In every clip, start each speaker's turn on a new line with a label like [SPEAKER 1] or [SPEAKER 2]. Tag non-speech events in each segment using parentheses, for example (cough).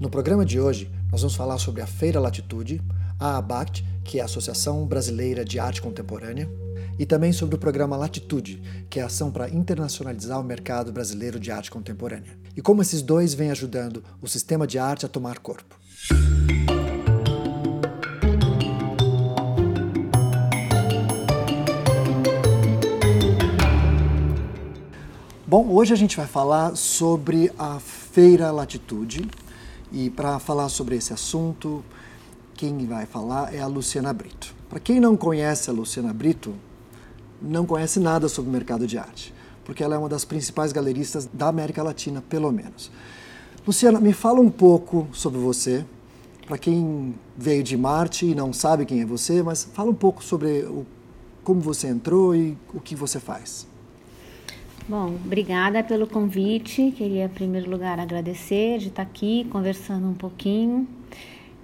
[SPEAKER 1] No programa de hoje, nós vamos falar sobre a Feira Latitude, a ABACT, que é a Associação Brasileira de Arte Contemporânea, e também sobre o programa Latitude, que é a ação para internacionalizar o mercado brasileiro de arte contemporânea, e como esses dois vêm ajudando o sistema de arte a tomar corpo. Bom, hoje a gente vai falar sobre a Feira Latitude e para falar sobre esse assunto, quem vai falar é a Luciana Brito. Para quem não conhece a Luciana Brito, não conhece nada sobre o mercado de arte, porque ela é uma das principais galeristas da América Latina, pelo menos. Luciana, me fala um pouco sobre você, para quem veio de Marte e não sabe quem é você, mas fala um pouco sobre o, como você entrou e o que você faz.
[SPEAKER 2] Bom, obrigada pelo convite. Queria, em primeiro lugar, agradecer de estar aqui conversando um pouquinho.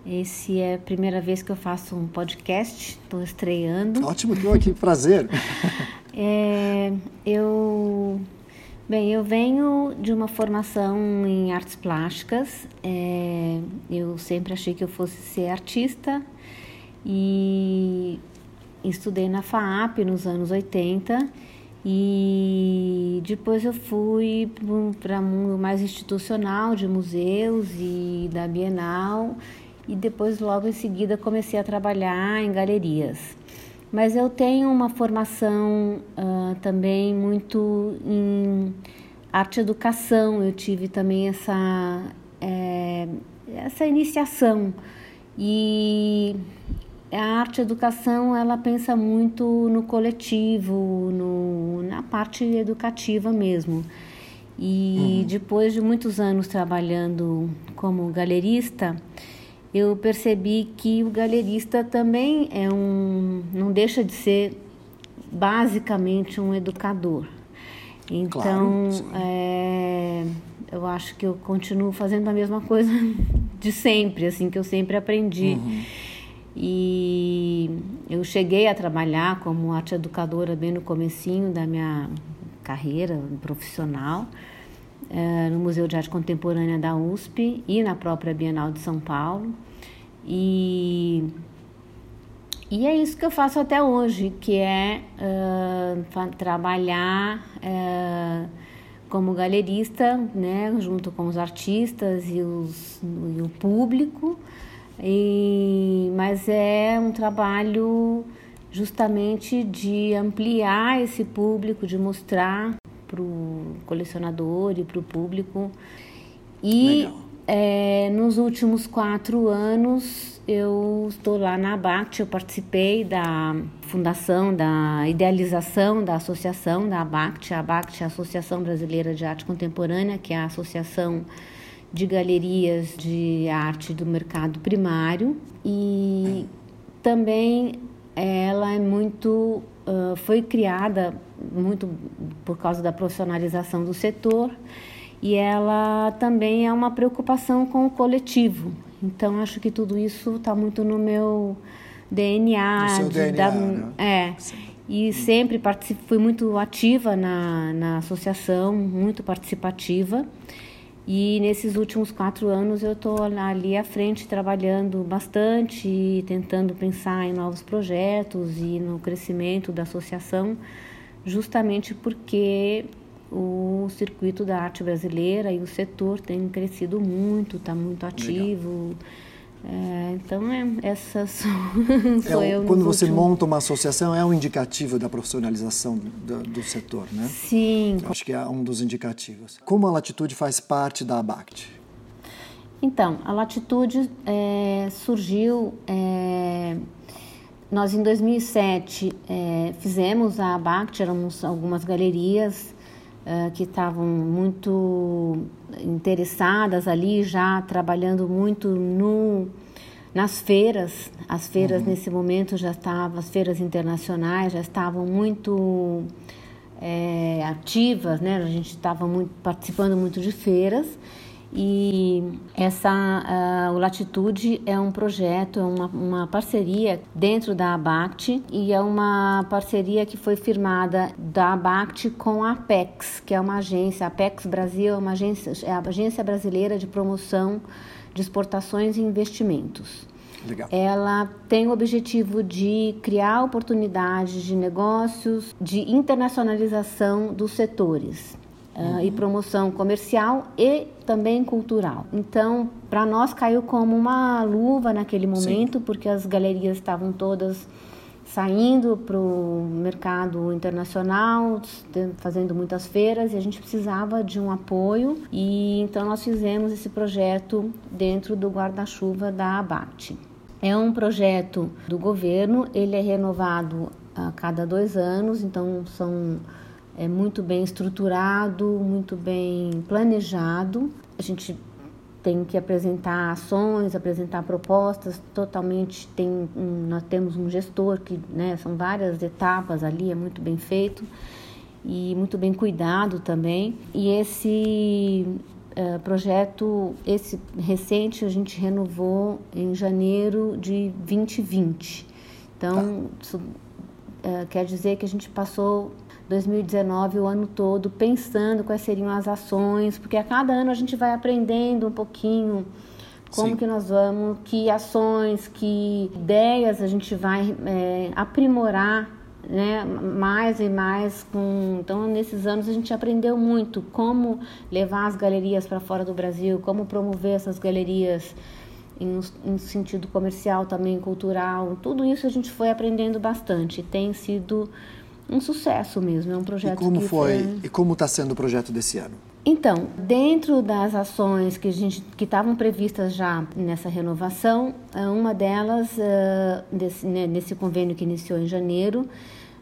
[SPEAKER 2] Esse é a primeira vez que eu faço um podcast, estou estreando.
[SPEAKER 1] Ótimo, estou aqui, prazer. (laughs)
[SPEAKER 2] é, eu, bem, eu venho de uma formação em artes plásticas. É, eu sempre achei que eu fosse ser artista e estudei na FAAP nos anos 80 e depois eu fui para mundo mais institucional de museus e da Bienal e depois logo em seguida comecei a trabalhar em galerias. Mas eu tenho uma formação uh, também muito em arte educação. Eu tive também essa é, essa iniciação e a arte educação ela pensa muito no coletivo, no, na parte educativa mesmo. E uhum. depois de muitos anos trabalhando como galerista, eu percebi que o galerista também é um, não deixa de ser basicamente um educador. Então, claro, é, eu acho que eu continuo fazendo a mesma coisa (laughs) de sempre, assim que eu sempre aprendi. Uhum. E eu cheguei a trabalhar como arte educadora bem no comecinho da minha carreira profissional é, no Museu de Arte Contemporânea da USP e na própria Bienal de São Paulo. E, e é isso que eu faço até hoje, que é uh, trabalhar uh, como galerista, né, junto com os artistas e, os, e o público, e, mas é um trabalho justamente de ampliar esse público, de mostrar para o colecionador e para o público. E é, nos últimos quatro anos eu estou lá na ABACT, eu participei da fundação, da idealização da associação da ABACT. A ABACT é a Associação Brasileira de Arte Contemporânea, que é a associação de galerias de arte do mercado primário e também ela é muito uh, foi criada muito por causa da profissionalização do setor e ela também é uma preocupação com o coletivo então acho que tudo isso está muito no meu DNA,
[SPEAKER 1] no seu DNA da, né?
[SPEAKER 2] é Sim. e sempre fui muito ativa na, na associação muito participativa e nesses últimos quatro anos eu estou ali à frente trabalhando bastante tentando pensar em novos projetos e no crescimento da associação, justamente porque o circuito da arte brasileira e o setor tem crescido muito, está muito ativo. Legal. É, então, é, essas (laughs) sou
[SPEAKER 1] é,
[SPEAKER 2] eu.
[SPEAKER 1] Quando você últimos... monta uma associação, é um indicativo da profissionalização do, do, setor, né?
[SPEAKER 2] Sim.
[SPEAKER 1] Eu acho que é um dos indicativos. Como a Latitude faz parte da ABACT?
[SPEAKER 2] Então, a Latitude é, surgiu. É, nós, em 2007, é, fizemos a ABACT, éramos algumas galerias uh, que estavam muito interessadas ali, já trabalhando muito no, nas feiras. As feiras uhum. nesse momento já estavam, as feiras internacionais já estavam muito é, ativas, né? A gente estava muito, participando muito de feiras. E essa uh, o Latitude é um projeto, é uma, uma parceria dentro da ABACT e é uma parceria que foi firmada da ABACT com a Apex, que é uma agência, a Apex Brasil é uma agência, é a agência brasileira de promoção de exportações e investimentos.
[SPEAKER 1] Legal.
[SPEAKER 2] Ela tem o objetivo de criar oportunidades de negócios, de internacionalização dos setores uhum. uh, e promoção comercial e também cultural. Então, para nós caiu como uma luva naquele momento, Sim. porque as galerias estavam todas saindo para o mercado internacional, fazendo muitas feiras e a gente precisava de um apoio e então nós fizemos esse projeto dentro do guarda-chuva da Abate. É um projeto do governo, ele é renovado a cada dois anos, então são é muito bem estruturado, muito bem planejado. A gente tem que apresentar ações, apresentar propostas totalmente. Tem um, nós temos um gestor que, né, são várias etapas ali, é muito bem feito e muito bem cuidado também. E esse uh, projeto, esse recente, a gente renovou em janeiro de 2020. Então, tá. isso, uh, quer dizer que a gente passou 2019 o ano todo pensando quais seriam as ações, porque a cada ano a gente vai aprendendo um pouquinho como Sim. que nós vamos, que ações, que ideias a gente vai é, aprimorar né, mais e mais com então nesses anos a gente aprendeu muito como levar as galerias para fora do Brasil como promover essas galerias em, em sentido comercial também cultural tudo isso a gente foi aprendendo bastante tem sido um sucesso mesmo. É um projeto
[SPEAKER 1] e como foi, foi... e como está sendo o projeto desse ano?
[SPEAKER 2] Então, dentro das ações que a gente que estavam previstas já nessa renovação, é, uma delas uh, desse, né, nesse convênio que iniciou em janeiro,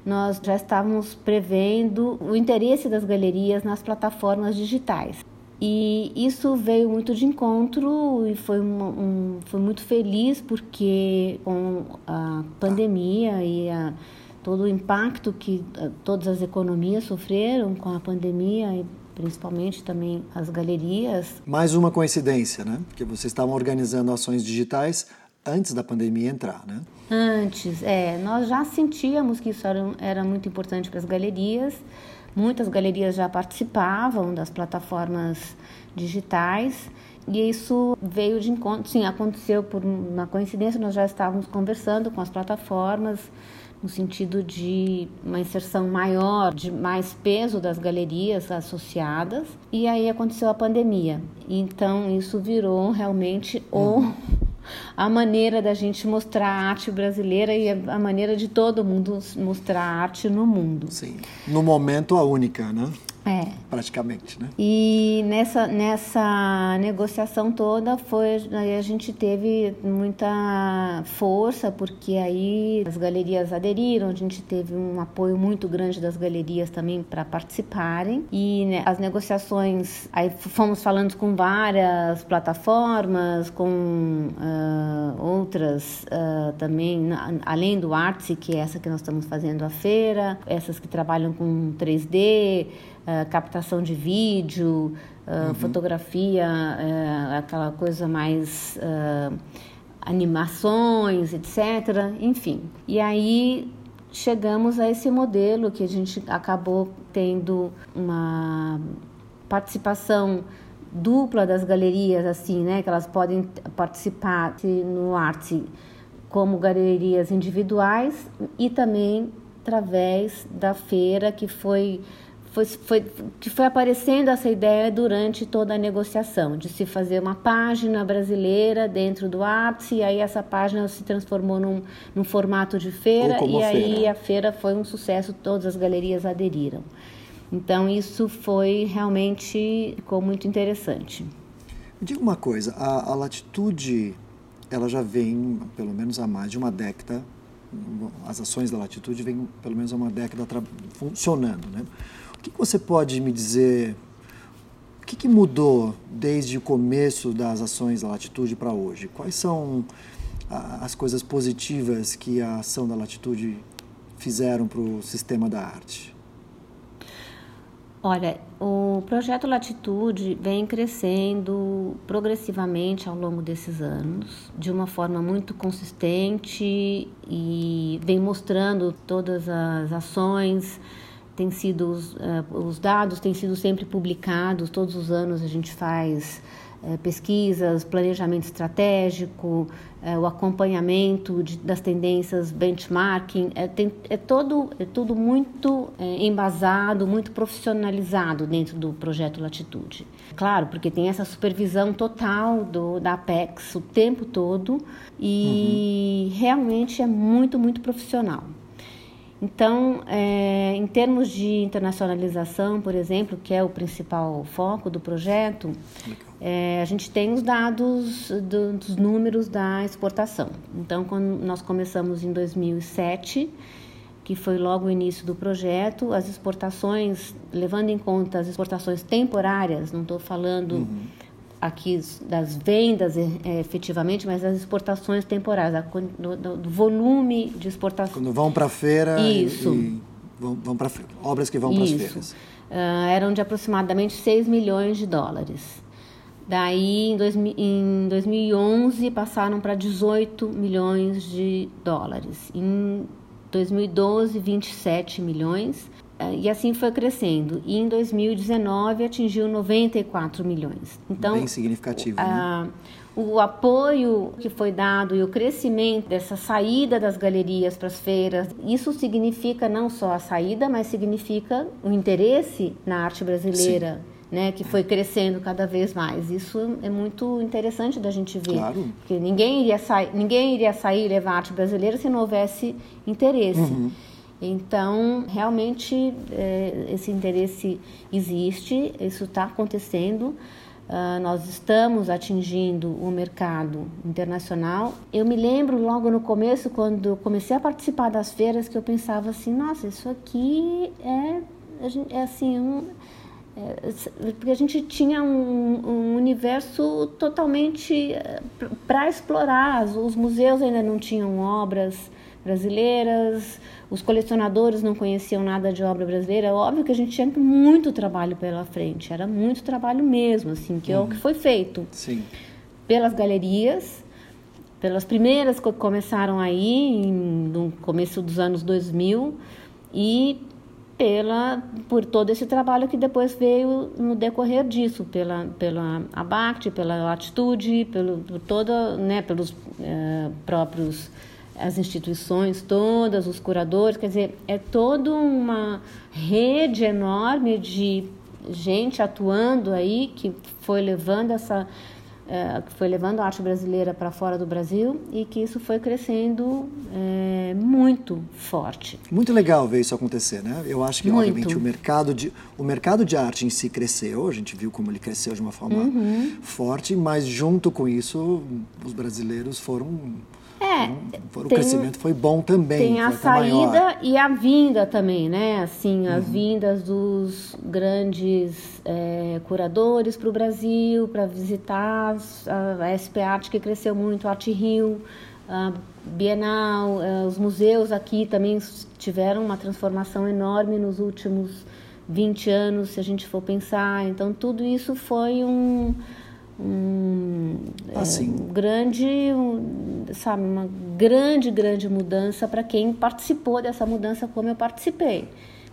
[SPEAKER 2] nós já estávamos prevendo o interesse das galerias nas plataformas digitais. E isso veio muito de encontro e foi, um, um foi muito feliz porque com a pandemia e a todo o impacto que eh, todas as economias sofreram com a pandemia e principalmente também as galerias.
[SPEAKER 1] Mais uma coincidência, né? Porque vocês estavam organizando ações digitais antes da pandemia entrar, né?
[SPEAKER 2] Antes, é. Nós já sentíamos que isso era, era muito importante para as galerias. Muitas galerias já participavam das plataformas digitais. E isso veio de encontro, sim, aconteceu por uma coincidência, nós já estávamos conversando com as plataformas, no sentido de uma inserção maior, de mais peso das galerias associadas. E aí aconteceu a pandemia. Então isso virou realmente uhum. o a maneira da gente mostrar a arte brasileira e a maneira de todo mundo mostrar a arte no mundo.
[SPEAKER 1] Sim. No momento a única, né?
[SPEAKER 2] É.
[SPEAKER 1] Praticamente, né?
[SPEAKER 2] E nessa, nessa negociação toda foi aí a gente teve muita força porque aí as galerias aderiram, a gente teve um apoio muito grande das galerias também para participarem e né, as negociações aí fomos falando com várias plataformas, com uh, outras uh, também além do Artsy que é essa que nós estamos fazendo a feira, essas que trabalham com 3D uh, captação de vídeo, uh, uhum. fotografia, uh, aquela coisa mais animações, etc. Enfim. E aí chegamos a esse modelo que a gente acabou tendo uma participação dupla das galerias, assim, né? Que elas podem participar no arte como galerias individuais e também através da feira que foi foi, foi, que foi aparecendo essa ideia durante toda a negociação, de se fazer uma página brasileira dentro do ápice, e aí essa página se transformou num, num formato de feira, e aí feira. a feira foi um sucesso, todas as galerias aderiram. Então isso foi realmente ficou muito interessante.
[SPEAKER 1] Me diga uma coisa, a, a Latitude, ela já vem pelo menos há mais de uma década, as ações da Latitude vêm pelo menos há uma década funcionando, né? O que você pode me dizer? O que, que mudou desde o começo das ações da Latitude para hoje? Quais são as coisas positivas que a ação da Latitude fizeram para o sistema da arte?
[SPEAKER 2] Olha, o projeto Latitude vem crescendo progressivamente ao longo desses anos, de uma forma muito consistente e vem mostrando todas as ações. Tem sido os, uh, os dados têm sido sempre publicados. Todos os anos a gente faz uh, pesquisas, planejamento estratégico, é, o acompanhamento de, das tendências, benchmarking, é, tem, é, todo, é tudo muito é, embasado, muito profissionalizado dentro do projeto Latitude. Claro, porque tem essa supervisão total do, da Apex o tempo todo e uhum. realmente é muito, muito profissional. Então, é, em termos de internacionalização, por exemplo, que é o principal foco do projeto, é, a gente tem os dados do, dos números da exportação. Então, quando nós começamos em 2007, que foi logo o início do projeto, as exportações, levando em conta as exportações temporárias, não estou falando uhum aqui das vendas é, efetivamente, mas as exportações temporárias, a, do, do, volume de exportação.
[SPEAKER 1] Quando vão para a feira
[SPEAKER 2] Isso.
[SPEAKER 1] E, e vão, vão para obras que vão para as feiras.
[SPEAKER 2] Uh, eram de aproximadamente 6 milhões de dólares. Daí, em, dois, em 2011, passaram para 18 milhões de dólares. Em 2012, 27 milhões. É, e assim foi crescendo. E em 2019 atingiu 94 milhões.
[SPEAKER 1] Então, Bem significativo.
[SPEAKER 2] A, né? O apoio que foi dado e o crescimento dessa saída das galerias para as feiras, isso significa não só a saída, mas significa o interesse na arte brasileira. Né, que foi crescendo cada vez mais. Isso é muito interessante da gente ver.
[SPEAKER 1] Claro.
[SPEAKER 2] Porque ninguém iria, sair, ninguém iria sair e levar arte brasileira se não houvesse interesse. Uhum. Então, realmente, é, esse interesse existe, isso está acontecendo. Uh, nós estamos atingindo o mercado internacional. Eu me lembro logo no começo, quando comecei a participar das feiras, que eu pensava assim: nossa, isso aqui é, é assim, um, é, porque a gente tinha um, um universo totalmente é, para explorar. Os museus ainda não tinham obras brasileiras, os colecionadores não conheciam nada de obra brasileira. É óbvio que a gente tinha muito trabalho pela frente, era muito trabalho mesmo, assim, que uhum. é o que uhum. foi feito.
[SPEAKER 1] Sim.
[SPEAKER 2] Pelas galerias, pelas primeiras que começaram aí no começo dos anos 2000 e pela por todo esse trabalho que depois veio no decorrer disso pela pela Abact, pela Latitude, pelo por toda, né, pelos eh, próprios as instituições todas, os curadores, quer dizer, é toda uma rede enorme de gente atuando aí que foi levando essa é, que foi levando a arte brasileira para fora do Brasil e que isso foi crescendo é, muito forte.
[SPEAKER 1] Muito legal ver isso acontecer, né? Eu acho que muito. obviamente o mercado de o mercado de arte em si cresceu, a gente viu como ele cresceu de uma forma uhum. forte, mas junto com isso os brasileiros foram
[SPEAKER 2] é,
[SPEAKER 1] o crescimento foi bom também.
[SPEAKER 2] Tem a saída e a vinda também, né? Assim, as uhum. vindas dos grandes é, curadores para o Brasil, para visitar a, a SP Arte que cresceu muito, Arte Rio, a Bienal, é, os museus aqui também tiveram uma transformação enorme nos últimos 20 anos, se a gente for pensar. Então, tudo isso foi um um,
[SPEAKER 1] assim.
[SPEAKER 2] é, um grande, um, sabe, uma grande, grande mudança para quem participou dessa mudança como eu participei.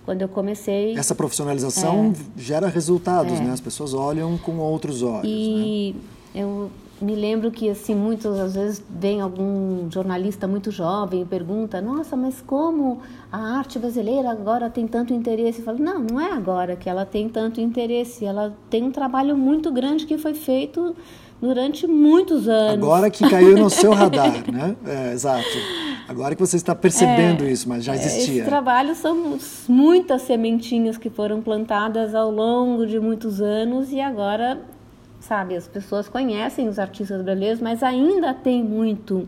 [SPEAKER 2] Quando eu comecei.
[SPEAKER 1] Essa profissionalização é, gera resultados, é. né? As pessoas olham com outros olhos.
[SPEAKER 2] E
[SPEAKER 1] né?
[SPEAKER 2] eu me lembro que assim muitas às vezes vem algum jornalista muito jovem e pergunta nossa mas como a arte brasileira agora tem tanto interesse? Eu falo não não é agora que ela tem tanto interesse. Ela tem um trabalho muito grande que foi feito durante muitos anos.
[SPEAKER 1] Agora que caiu no seu radar (laughs) né? É, exato. Agora que você está percebendo é, isso mas já existia.
[SPEAKER 2] esse trabalho são muitas sementinhas que foram plantadas ao longo de muitos anos e agora sabe? As pessoas conhecem os artistas brasileiros, mas ainda tem muito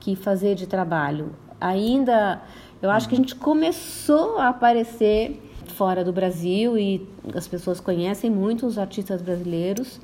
[SPEAKER 2] que fazer de trabalho. Ainda, eu acho que a gente começou a aparecer fora do Brasil e as pessoas conhecem muito os artistas brasileiros,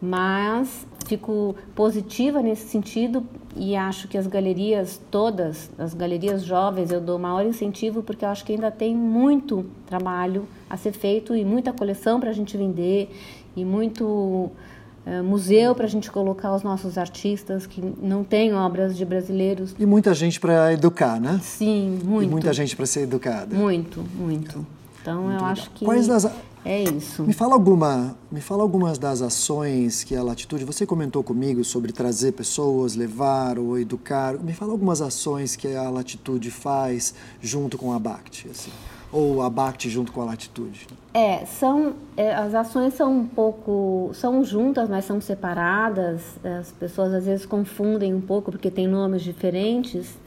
[SPEAKER 2] mas fico positiva nesse sentido e acho que as galerias todas, as galerias jovens, eu dou maior incentivo porque eu acho que ainda tem muito trabalho a ser feito e muita coleção para a gente vender e muito uh, museu para a gente colocar os nossos artistas que não têm obras de brasileiros.
[SPEAKER 1] E muita gente para educar, né?
[SPEAKER 2] Sim, muito.
[SPEAKER 1] E muita gente para ser educada.
[SPEAKER 2] Muito, muito. Então muito eu legal. acho que.
[SPEAKER 1] Quais das
[SPEAKER 2] é isso.
[SPEAKER 1] Me fala alguma, me fala algumas das ações que a Latitude, você comentou comigo sobre trazer pessoas, levar ou educar. Me fala algumas ações que a Latitude faz junto com a BACT, assim, ou a BACT junto com a Latitude.
[SPEAKER 2] É, são é, as ações são um pouco são juntas, mas são separadas. As pessoas às vezes confundem um pouco porque tem nomes diferentes.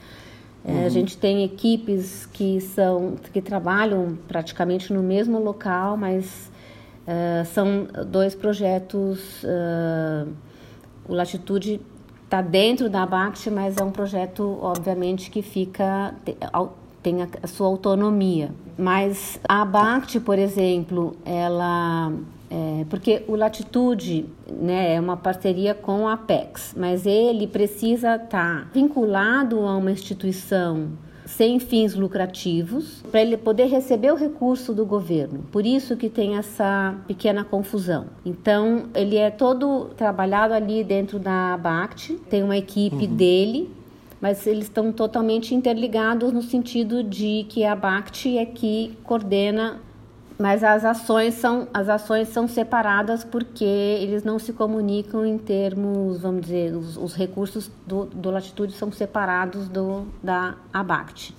[SPEAKER 2] Uhum. a gente tem equipes que são que trabalham praticamente no mesmo local, mas uh, são dois projetos. Uh, o Latitude está dentro da ABACT, mas é um projeto, obviamente, que fica tem a, a sua autonomia. Mas a ABACT, por exemplo, ela é, porque o Latitude né, é uma parceria com a Apex, mas ele precisa estar tá vinculado a uma instituição sem fins lucrativos para ele poder receber o recurso do governo. Por isso que tem essa pequena confusão. Então, ele é todo trabalhado ali dentro da ABACT, tem uma equipe uhum. dele, mas eles estão totalmente interligados no sentido de que a ABACT é que coordena mas as ações são as ações são separadas porque eles não se comunicam em termos, vamos dizer, os, os recursos do, do Latitude são separados do da Abact.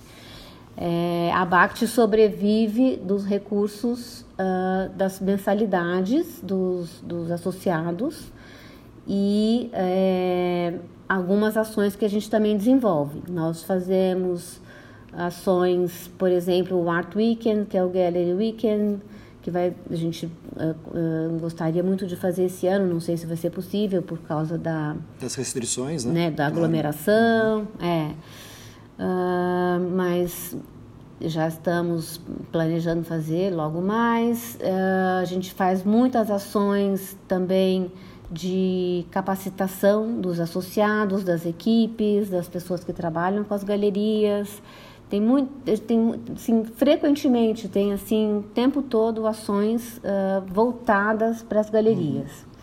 [SPEAKER 2] É, a Abact sobrevive dos recursos uh, das mensalidades dos, dos associados e é, algumas ações que a gente também desenvolve. Nós fazemos ações, por exemplo, o Art Weekend, que é o Gallery Weekend, que vai, a gente uh, uh, gostaria muito de fazer esse ano, não sei se vai ser possível por causa da
[SPEAKER 1] das restrições, né?
[SPEAKER 2] né da aglomeração, é. Uh, mas já estamos planejando fazer logo mais. a gente faz muitas ações também de capacitação dos associados, das equipes, das pessoas que trabalham com as galerias. Tem muito, tem, assim, frequentemente tem assim o tempo todo ações uh, voltadas para as galerias. Uhum.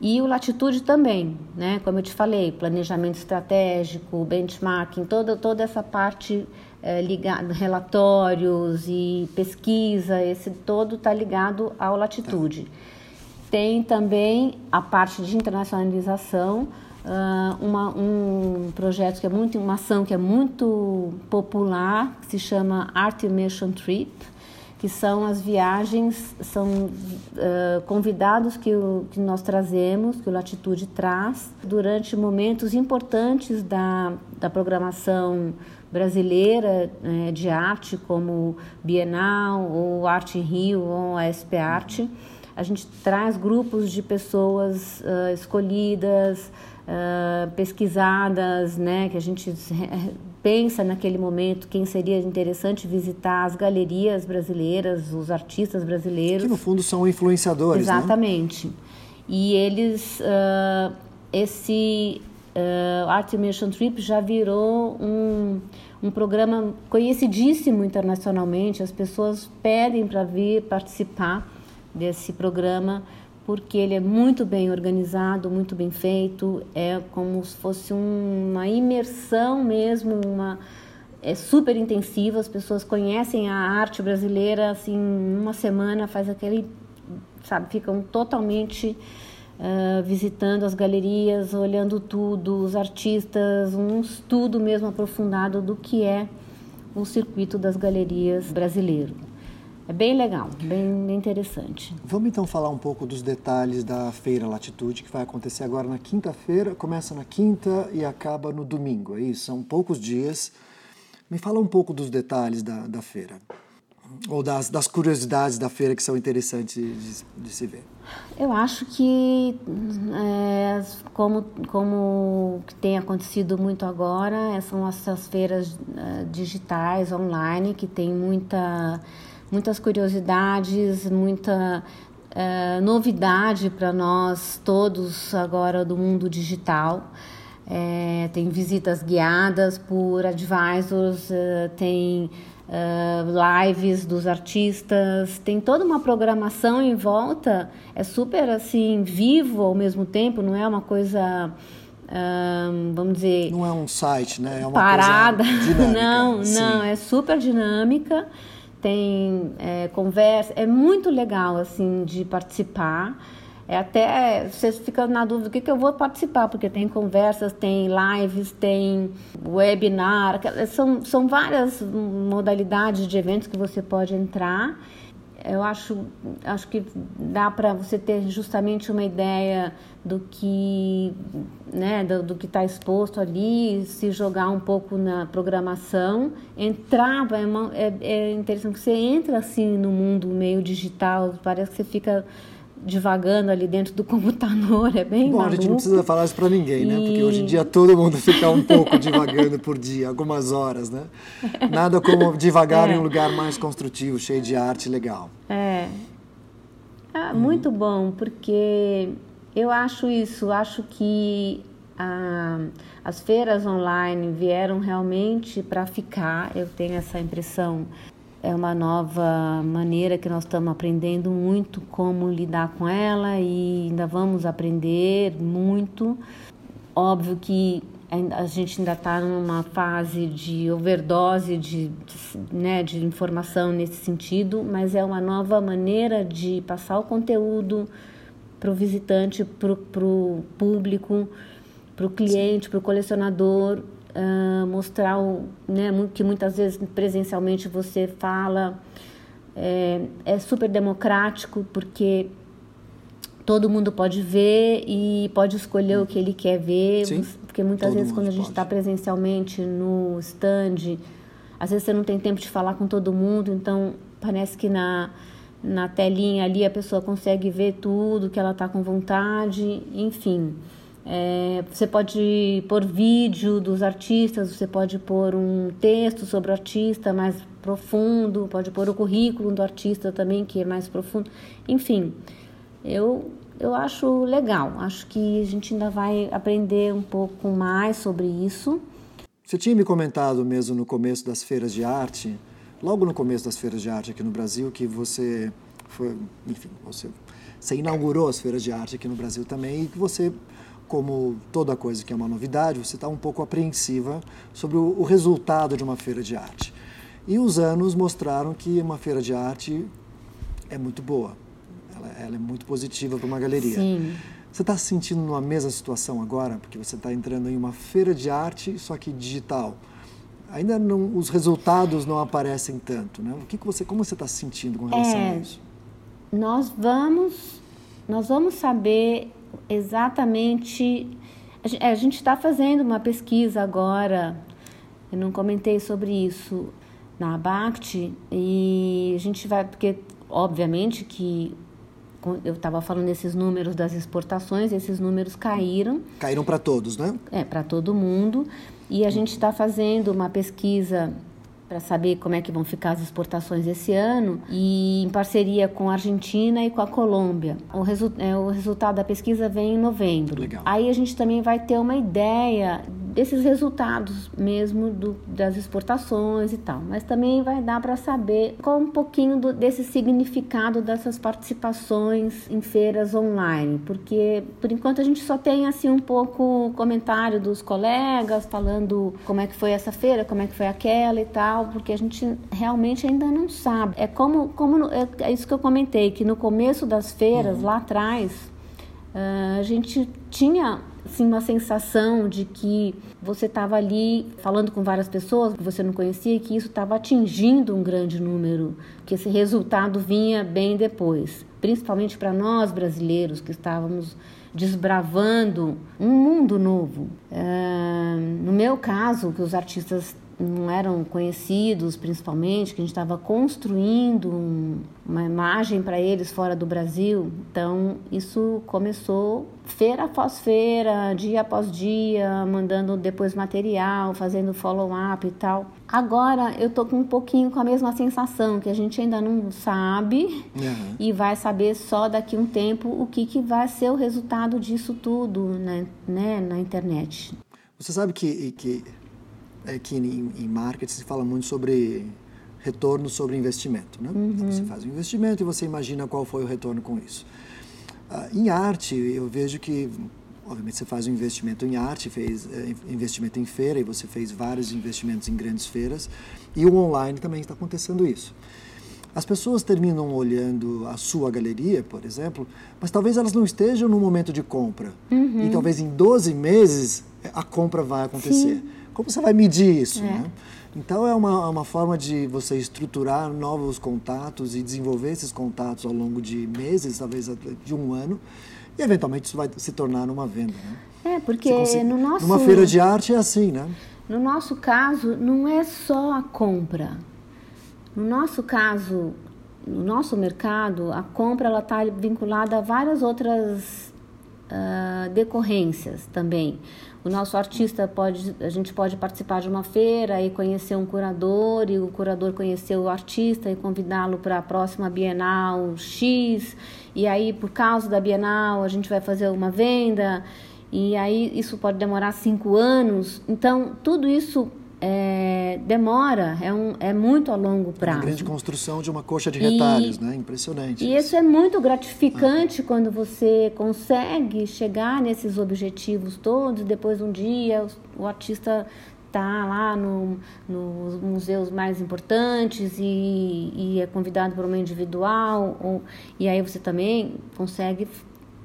[SPEAKER 2] E o Latitude também, né? Como eu te falei, planejamento estratégico, benchmarking, toda, toda essa parte uh, ligada, relatórios e pesquisa, esse todo está ligado ao Latitude. Tá. Tem também a parte de internacionalização, uh, uma, um projeto que é muito, uma ação que é muito popular, que se chama Art Immersion Trip, que são as viagens, são uh, convidados que, o, que nós trazemos, que o Latitude traz, durante momentos importantes da, da programação brasileira né, de arte, como Bienal, ou Arte Rio, ou a SP Arte. A gente traz grupos de pessoas uh, escolhidas, uh, pesquisadas, né, que a gente pensa naquele momento quem seria interessante visitar as galerias brasileiras, os artistas brasileiros.
[SPEAKER 1] Que no fundo são influenciadores,
[SPEAKER 2] né? Exatamente. Né? E eles, uh, esse uh, Art Immersion Trip já virou um, um programa conhecidíssimo internacionalmente. As pessoas pedem para vir participar desse programa porque ele é muito bem organizado, muito bem feito, é como se fosse uma imersão mesmo, uma é super intensiva, as pessoas conhecem a arte brasileira assim, uma semana faz aquele, sabe, ficam totalmente uh, visitando as galerias, olhando tudo, os artistas, um estudo mesmo aprofundado do que é o circuito das galerias brasileiro. É bem legal, bem interessante.
[SPEAKER 1] Vamos então falar um pouco dos detalhes da Feira Latitude, que vai acontecer agora na quinta-feira, começa na quinta e acaba no domingo, é isso? São poucos dias. Me fala um pouco dos detalhes da, da feira, ou das, das curiosidades da feira que são interessantes de, de se ver.
[SPEAKER 2] Eu acho que, é, como, como tem acontecido muito agora, são essas feiras uh, digitais, online, que tem muita muitas curiosidades, muita uh, novidade para nós todos agora do mundo digital. é, tem visitas guiadas por advisors, uh, tem uh, lives dos artistas, tem toda uma programação em volta. É super assim vivo ao mesmo tempo, não é uma coisa vamos dizer.
[SPEAKER 1] Não é um site, né? É uma
[SPEAKER 2] parada. (laughs) não, não, é super dinâmica. Tem é, conversa, é muito legal assim de participar. É até você fica na dúvida o que, que eu vou participar, porque tem conversas, tem lives, tem webinar, são, são várias modalidades de eventos que você pode entrar. Eu acho, acho que dá para você ter justamente uma ideia do que né, do, do que está exposto ali, se jogar um pouco na programação, entrar, é, é, é interessante que você entra assim no mundo meio digital, parece que você fica divagando ali dentro do computador, é bem
[SPEAKER 1] Bom,
[SPEAKER 2] maluco.
[SPEAKER 1] a gente não precisa falar isso para ninguém, né? Porque hoje em dia todo mundo fica um pouco divagando por dia, algumas horas, né? Nada como divagar é. em um lugar mais construtivo, cheio de arte legal.
[SPEAKER 2] É. Ah, uhum. Muito bom, porque eu acho isso, acho que ah, as feiras online vieram realmente para ficar, eu tenho essa impressão é uma nova maneira que nós estamos aprendendo muito como lidar com ela e ainda vamos aprender muito. Óbvio que a gente ainda está numa fase de overdose de, de, né, de informação nesse sentido, mas é uma nova maneira de passar o conteúdo para o visitante, para o público, para o cliente, para o colecionador, uh, mostrar o, né, que muitas vezes presencialmente você fala é, é super democrático porque todo mundo pode ver e pode escolher o que ele quer ver
[SPEAKER 1] Sim,
[SPEAKER 2] porque muitas vezes quando a gente está presencialmente no stand às vezes você não tem tempo de falar com todo mundo então parece que na na telinha ali a pessoa consegue ver tudo que ela está com vontade enfim é, você pode pôr vídeo dos artistas, você pode pôr um texto sobre o artista mais profundo, pode pôr o currículo do artista também, que é mais profundo. Enfim, eu, eu acho legal. Acho que a gente ainda vai aprender um pouco mais sobre isso.
[SPEAKER 1] Você tinha me comentado mesmo no começo das feiras de arte, logo no começo das feiras de arte aqui no Brasil, que você foi, enfim, você, você inaugurou as feiras de arte aqui no Brasil também e que você como toda coisa que é uma novidade, você está um pouco apreensiva sobre o, o, resultado de uma feira de arte. E os anos mostraram que uma feira de arte é muito boa, ela, ela é muito positiva para uma galeria.
[SPEAKER 2] Sim.
[SPEAKER 1] Você está se sentindo numa mesma situação agora? Porque você está entrando em uma feira de arte, só que digital. Ainda não, os resultados não aparecem tanto, né? O que, que você, como você está se sentindo com relação
[SPEAKER 2] é,
[SPEAKER 1] a isso?
[SPEAKER 2] Nós vamos, nós vamos saber exatamente. A gente está fazendo uma pesquisa agora, eu não comentei sobre isso na Abact, e a gente vai, porque obviamente que eu estava falando desses números das exportações, esses números caíram.
[SPEAKER 1] Caíram para todos, né?
[SPEAKER 2] É, para todo mundo. E a gente está fazendo uma pesquisa para saber como é que vão ficar as exportações esse ano e em parceria com a Argentina e com a Colômbia. O, resu é, o resultado da pesquisa vem em novembro.
[SPEAKER 1] Legal.
[SPEAKER 2] Aí a gente também vai ter uma ideia desses resultados mesmo do, das exportações e tal. Mas também vai dar para saber qual um pouquinho do, desse significado dessas participações em feiras online, porque por enquanto a gente só tem assim um pouco comentário dos colegas falando como é que foi essa feira, como é que foi aquela e tal porque a gente realmente ainda não sabe. É como, como é, é isso que eu comentei, que no começo das feiras, uhum. lá atrás, a gente tinha assim, uma sensação de que você estava ali falando com várias pessoas que você não conhecia e que isso estava atingindo um grande número, que esse resultado vinha bem depois. Principalmente para nós brasileiros que estávamos desbravando um mundo novo. Uh, no meu caso, que os artistas não eram conhecidos, principalmente, que a gente estava construindo um, uma imagem para eles fora do Brasil. Então, isso começou feira após feira, dia após dia, mandando depois material, fazendo follow-up e tal. Agora, eu tô com um pouquinho com a mesma sensação, que a gente ainda não sabe uhum. e vai saber só daqui a um tempo o que, que vai ser o resultado disso tudo né, né, na internet.
[SPEAKER 1] Você sabe que, que, é, que em, em marketing se fala muito sobre retorno sobre investimento. Né? Uhum. Então, você faz um investimento e você imagina qual foi o retorno com isso. Uh, em arte, eu vejo que, obviamente, você faz um investimento em arte, fez uh, investimento em feira e você fez vários investimentos em grandes feiras. E o online também está acontecendo isso. As pessoas terminam olhando a sua galeria, por exemplo, mas talvez elas não estejam no momento de compra. Uhum. E talvez em 12 meses a compra vai acontecer. Sim. Como você vai medir isso? É. Né? Então é uma, uma forma de você estruturar novos contatos e desenvolver esses contatos ao longo de meses, talvez de um ano, e eventualmente isso vai se tornar uma venda.
[SPEAKER 2] Né? É, porque consegue... no nosso...
[SPEAKER 1] Numa feira de arte é assim, né?
[SPEAKER 2] No nosso caso, não é só a compra. No nosso caso, no nosso mercado, a compra ela está vinculada a várias outras uh, decorrências também. O nosso artista pode, a gente pode participar de uma feira e conhecer um curador, e o curador conhecer o artista e convidá-lo para a próxima Bienal X, e aí por causa da Bienal a gente vai fazer uma venda, e aí isso pode demorar cinco anos. Então, tudo isso é, demora, é, um, é muito a longo prazo. É
[SPEAKER 1] uma grande construção de uma coxa de retalhos, e, né? Impressionante.
[SPEAKER 2] E isso. isso é muito gratificante ah. quando você consegue chegar nesses objetivos todos. Depois um dia o, o artista está lá no, nos museus mais importantes e, e é convidado para uma individual. Ou, e aí você também consegue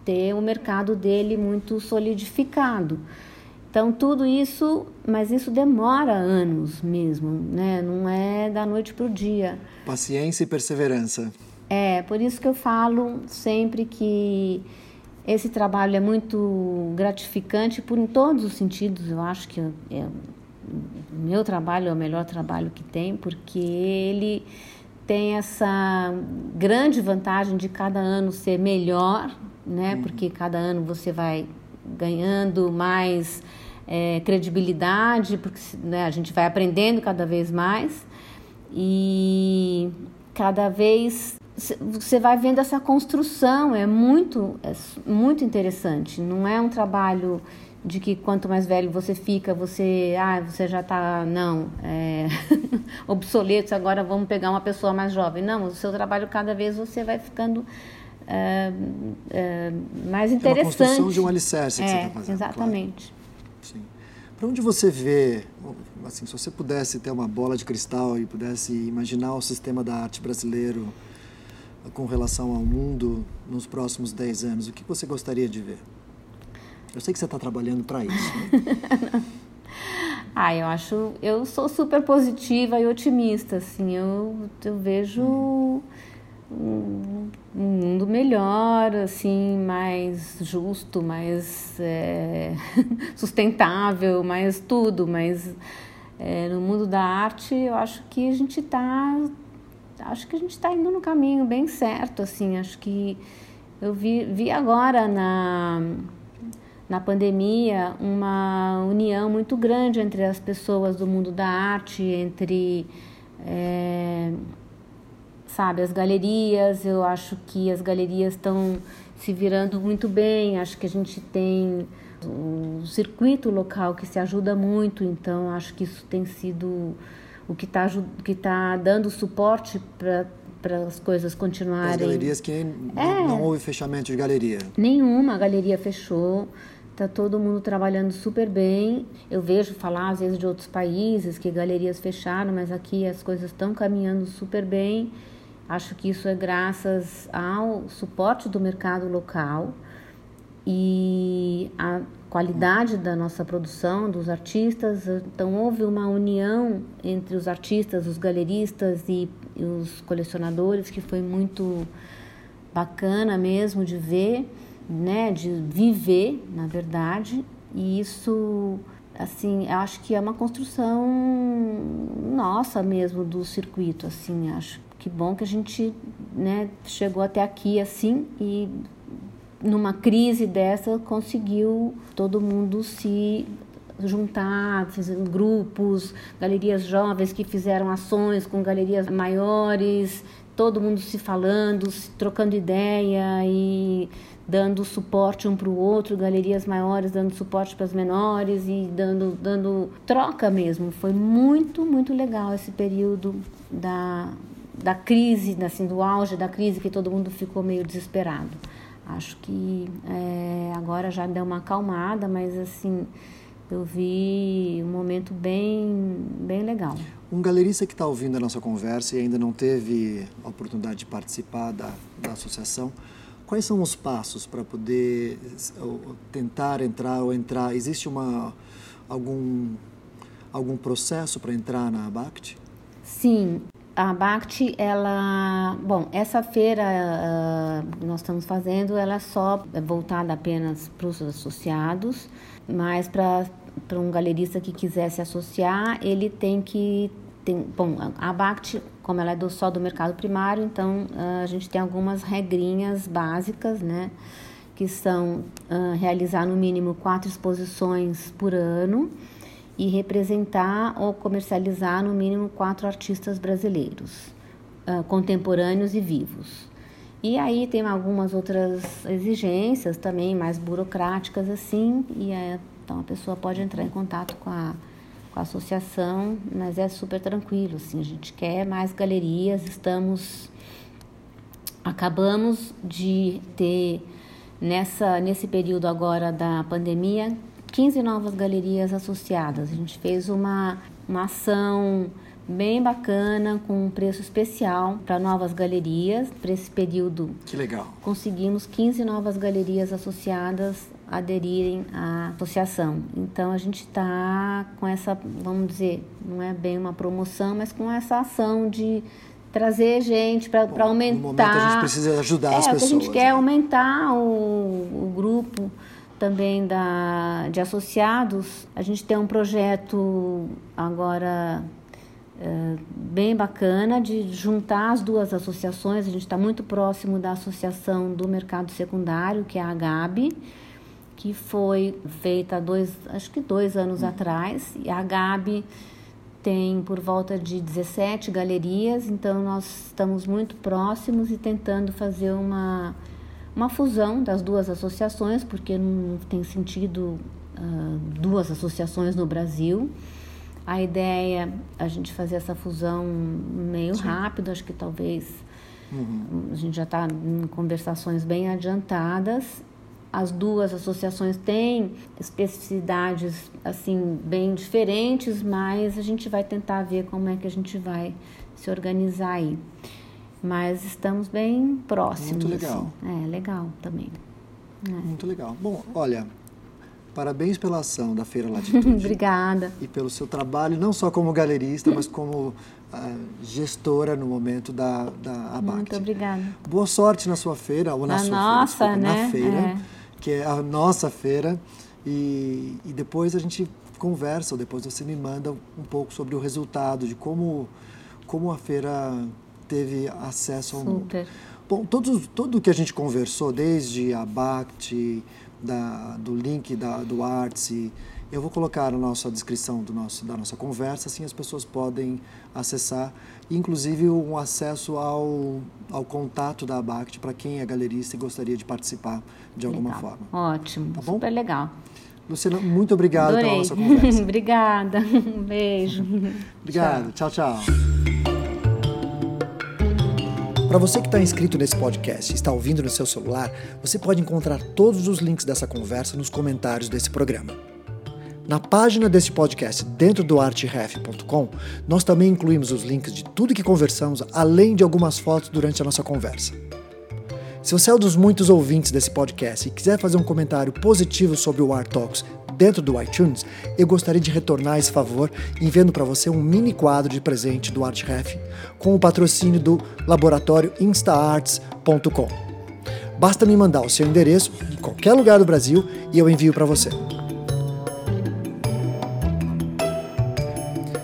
[SPEAKER 2] ter o mercado dele muito solidificado. Então tudo isso, mas isso demora anos mesmo, né? Não é da noite para o dia.
[SPEAKER 1] Paciência e perseverança.
[SPEAKER 2] É, por isso que eu falo sempre que esse trabalho é muito gratificante por em todos os sentidos. Eu acho que é, o meu trabalho é o melhor trabalho que tem, porque ele tem essa grande vantagem de cada ano ser melhor, né? Uhum. Porque cada ano você vai ganhando mais é, credibilidade, porque né, a gente vai aprendendo cada vez mais e cada vez você vai vendo essa construção, é muito, é muito interessante. Não é um trabalho de que quanto mais velho você fica, você, ah, você já está, não, é, (laughs) obsoleto, agora vamos pegar uma pessoa mais jovem. Não, o seu trabalho cada vez você vai ficando é, é, mais interessante. É uma construção
[SPEAKER 1] de um alicerce que
[SPEAKER 2] é,
[SPEAKER 1] você está fazendo.
[SPEAKER 2] Exatamente.
[SPEAKER 1] Claro. Sim. Para onde você vê, assim, se você pudesse ter uma bola de cristal e pudesse imaginar o sistema da arte brasileiro com relação ao mundo nos próximos 10 anos, o que você gostaria de ver? Eu sei que você está trabalhando para isso. Né? (laughs)
[SPEAKER 2] ah, eu acho, eu sou super positiva e otimista, assim, eu, eu vejo hum um, mundo melhor, assim, mais justo, mais é, (laughs) sustentável, mais tudo. Mas é, no mundo da arte, eu acho que a gente está, acho que a gente está indo no caminho bem certo, assim. Acho que eu vi, vi agora na na pandemia uma união muito grande entre as pessoas do mundo da arte, entre é, sabe? As galerias, eu acho que as galerias estão se virando muito bem, acho que a gente tem o circuito local que se ajuda muito, então acho que isso tem sido o que está que tá dando suporte para para as coisas continuarem. As
[SPEAKER 1] galerias que é. não, não houve fechamento de galeria.
[SPEAKER 2] Nenhuma a galeria fechou. Tá todo mundo trabalhando super bem. Eu vejo falar às vezes de outros países que galerias fecharam, mas aqui as coisas estão caminhando super bem. Acho que isso é graças ao suporte do mercado local e a qualidade da nossa produção, dos artistas. Então, houve uma união entre os artistas, os galeristas e, e os colecionadores que foi muito bacana mesmo de ver, né, de viver, na verdade. E isso, assim, acho que é uma construção nossa mesmo do circuito, assim, acho que bom que a gente né, chegou até aqui assim e numa crise dessa conseguiu todo mundo se juntar, fazendo grupos, galerias jovens que fizeram ações com galerias maiores. todo mundo se falando, se trocando ideia e dando suporte um para o outro, galerias maiores dando suporte para as menores e dando, dando troca mesmo. Foi muito, muito legal esse período da, da crise, assim, do auge da crise, que todo mundo ficou meio desesperado. Acho que é, agora já deu uma acalmada, mas assim, eu vi um momento bem, bem legal.
[SPEAKER 1] Um galerista que está ouvindo a nossa conversa e ainda não teve a oportunidade de participar da, da associação, quais são os passos para poder tentar entrar ou entrar? Existe uma, algum, algum processo para entrar na ABACT?
[SPEAKER 2] Sim, a ABACT, ela, bom, essa feira uh, nós estamos fazendo, ela é só voltada apenas para os associados, mas para para um galerista que quiser se associar, ele tem que tem, bom, a BACT, como ela é do, só do mercado primário, então uh, a gente tem algumas regrinhas básicas, né? Que são uh, realizar no mínimo quatro exposições por ano e representar ou comercializar no mínimo quatro artistas brasileiros, uh, contemporâneos e vivos. E aí tem algumas outras exigências também mais burocráticas assim, e é então a pessoa pode entrar em contato com a, com a associação, mas é super tranquilo, assim, a gente quer mais galerias, estamos acabamos de ter nessa nesse período agora da pandemia 15 novas galerias associadas. A gente fez uma uma ação bem bacana, com um preço especial para novas galerias. Para esse período,
[SPEAKER 1] que legal.
[SPEAKER 2] Conseguimos 15 novas galerias associadas aderirem à associação. Então a gente está com essa, vamos dizer, não é bem uma promoção, mas com essa ação de trazer gente para aumentar. No momento
[SPEAKER 1] a gente precisa ajudar
[SPEAKER 2] é,
[SPEAKER 1] as pessoas.
[SPEAKER 2] O que a gente quer é aumentar o, o grupo também da, de associados. A gente tem um projeto agora é, bem bacana de juntar as duas associações. A gente está muito próximo da Associação do Mercado Secundário, que é a Gabi que foi feita dois, acho que dois anos uhum. atrás. E a Gabi tem por volta de 17 galerias, então nós estamos muito próximos e tentando fazer uma, uma fusão das duas associações, porque não tem sentido uh, duas associações no Brasil. A ideia é a gente fazer essa fusão meio Sim. rápido, acho que talvez uhum. a gente já está em conversações bem adiantadas as duas associações têm especificidades assim bem diferentes, mas a gente vai tentar ver como é que a gente vai se organizar aí. Mas estamos bem próximos.
[SPEAKER 1] Muito legal.
[SPEAKER 2] Assim. É, legal também.
[SPEAKER 1] É. Muito legal. Bom, olha, parabéns pela ação da Feira (laughs) Latitude.
[SPEAKER 2] Obrigada.
[SPEAKER 1] E pelo seu trabalho, não só como galerista, mas como uh, gestora no momento da, da ABAC.
[SPEAKER 2] Muito obrigada.
[SPEAKER 1] Boa sorte na sua feira, ou na, na sua
[SPEAKER 2] nossa,
[SPEAKER 1] feira,
[SPEAKER 2] desculpa,
[SPEAKER 1] né? na feira.
[SPEAKER 2] É
[SPEAKER 1] que é a nossa feira, e, e depois a gente conversa, ou depois você me manda um pouco sobre o resultado, de como, como a feira teve acesso ao
[SPEAKER 2] Super.
[SPEAKER 1] mundo. Bom, todos, tudo que a gente conversou, desde a BACT, da, do link da, do Artsy, eu vou colocar na nossa descrição do nosso, da nossa conversa, assim as pessoas podem acessar, inclusive um acesso ao, ao contato da ABACT para quem é galerista e gostaria de participar de alguma
[SPEAKER 2] legal.
[SPEAKER 1] forma.
[SPEAKER 2] Ótimo, tá super legal.
[SPEAKER 1] Luciana, muito obrigado
[SPEAKER 2] Adorei.
[SPEAKER 1] pela nossa conversa. (laughs)
[SPEAKER 2] Obrigada, um beijo.
[SPEAKER 1] Obrigado, tchau, tchau. tchau. Para você que está inscrito nesse podcast e está ouvindo no seu celular, você pode encontrar todos os links dessa conversa nos comentários desse programa. Na página deste podcast, dentro do artref.com, nós também incluímos os links de tudo que conversamos, além de algumas fotos durante a nossa conversa. Se você é um dos muitos ouvintes desse podcast e quiser fazer um comentário positivo sobre o Art Talks dentro do iTunes, eu gostaria de retornar esse favor enviando para você um mini quadro de presente do ArtRef com o patrocínio do laboratório instaarts.com. Basta me mandar o seu endereço de qualquer lugar do Brasil e eu envio para você.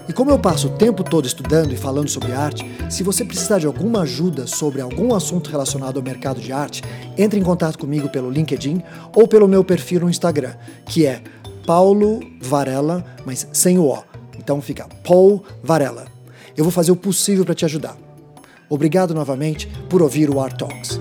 [SPEAKER 1] E como eu passo o tempo todo estudando e falando sobre arte, se você precisar de alguma ajuda sobre algum assunto relacionado ao mercado de arte, entre em contato comigo pelo LinkedIn ou pelo meu perfil no Instagram, que é Paulo Varela, mas sem o O. Então fica Paul Varela. Eu vou fazer o possível para te ajudar. Obrigado novamente por ouvir o Art Talks.